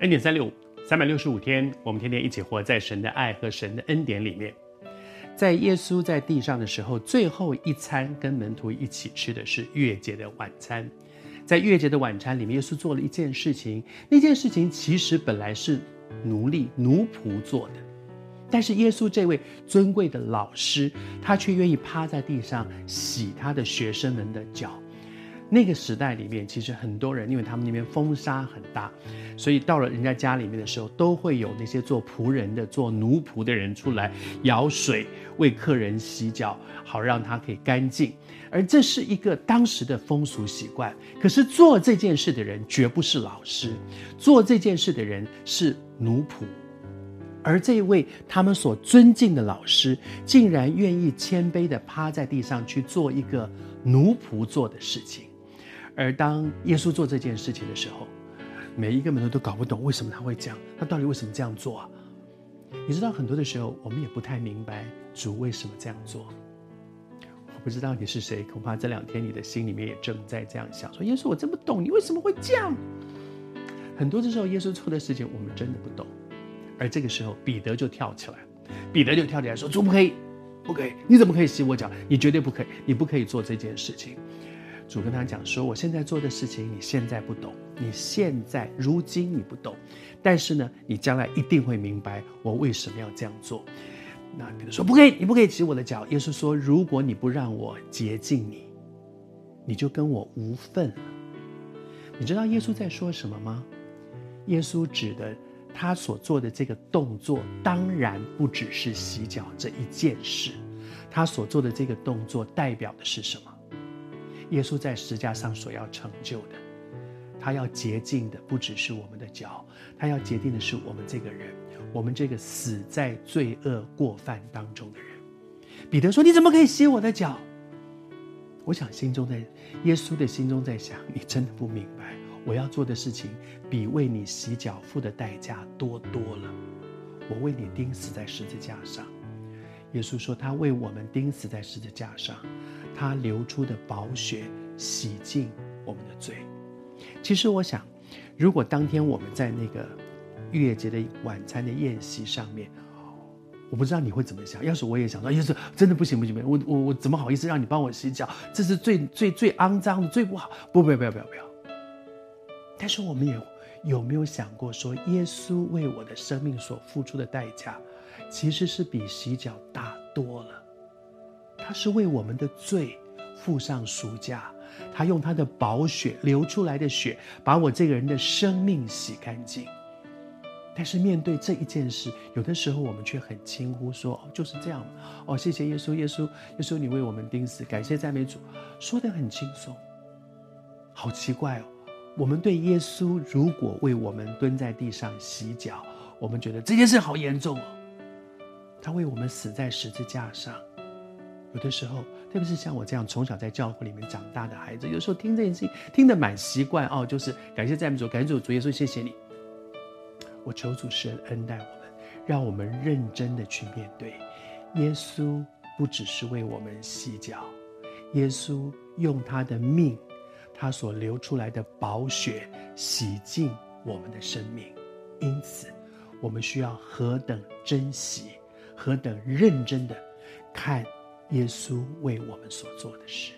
恩典三六五，三百六十五天，我们天天一起活在神的爱和神的恩典里面。在耶稣在地上的时候，最后一餐跟门徒一起吃的是逾越节的晚餐。在逾越节的晚餐里面，耶稣做了一件事情，那件事情其实本来是奴隶奴仆做的，但是耶稣这位尊贵的老师，他却愿意趴在地上洗他的学生们的脚。那个时代里面，其实很多人，因为他们那边风沙很大，所以到了人家家里面的时候，都会有那些做仆人的、做奴仆的人出来舀水为客人洗脚，好让他可以干净。而这是一个当时的风俗习惯。可是做这件事的人绝不是老师，做这件事的人是奴仆。而这一位他们所尊敬的老师，竟然愿意谦卑地趴在地上去做一个奴仆做的事情。而当耶稣做这件事情的时候，每一个门徒都搞不懂为什么他会这样，他到底为什么这样做啊？你知道，很多的时候我们也不太明白主为什么这样做。我不知道你是谁，恐怕这两天你的心里面也正在这样想：说耶稣，我真不懂你为什么会这样。很多的时候，耶稣做的事情我们真的不懂。而这个时候，彼得就跳起来，彼得就跳起来说：“主不可以，不可以！你怎么可以洗我脚？你绝对不可以，你不可以做这件事情。”主跟他讲说：“我现在做的事情，你现在不懂，你现在如今你不懂，但是呢，你将来一定会明白我为什么要这样做。”那比如说：“不可以，你不可以洗我的脚。”耶稣说：“如果你不让我洁净你，你就跟我无份了。”你知道耶稣在说什么吗？耶稣指的他所做的这个动作，当然不只是洗脚这一件事，他所做的这个动作代表的是什么？耶稣在十字架上所要成就的，他要洁净的不只是我们的脚，他要洁净的是我们这个人，我们这个死在罪恶过犯当中的人。彼得说：“你怎么可以洗我的脚？”我想心中在耶稣的心中在想：你真的不明白，我要做的事情比为你洗脚付的代价多多了。我为你钉死在十字架上。耶稣说：“他为我们钉死在十字架上。”他流出的宝血洗净我们的罪。其实我想，如果当天我们在那个逾越节的晚餐的宴席上面，我不知道你会怎么想。要是我也想到，要是真的不行不行不行，我我我怎么好意思让你帮我洗脚？这是最最最肮脏的，最不好。不不要不要不要不要。但是我们也有没有想过，说耶稣为我的生命所付出的代价，其实是比洗脚大多了。他是为我们的罪付上赎价，他用他的宝血流出来的血，把我这个人的生命洗干净。但是面对这一件事，有的时候我们却很轻忽说，哦就是这样。哦，谢谢耶稣，耶稣，耶稣，你为我们钉死，感谢赞美主，说得很轻松。好奇怪哦，我们对耶稣如果为我们蹲在地上洗脚，我们觉得这件事好严重哦。他为我们死在十字架上。有的时候，特别是像我这样从小在教会里面长大的孩子，有时候听这件事情听得蛮习惯哦，就是感谢赞美主，感谢主，主耶稣，谢谢你。我求主神恩待我们，让我们认真的去面对。耶稣不只是为我们洗脚，耶稣用他的命，他所流出来的宝血洗净我们的生命。因此，我们需要何等珍惜，何等认真的看。耶稣为我们所做的事。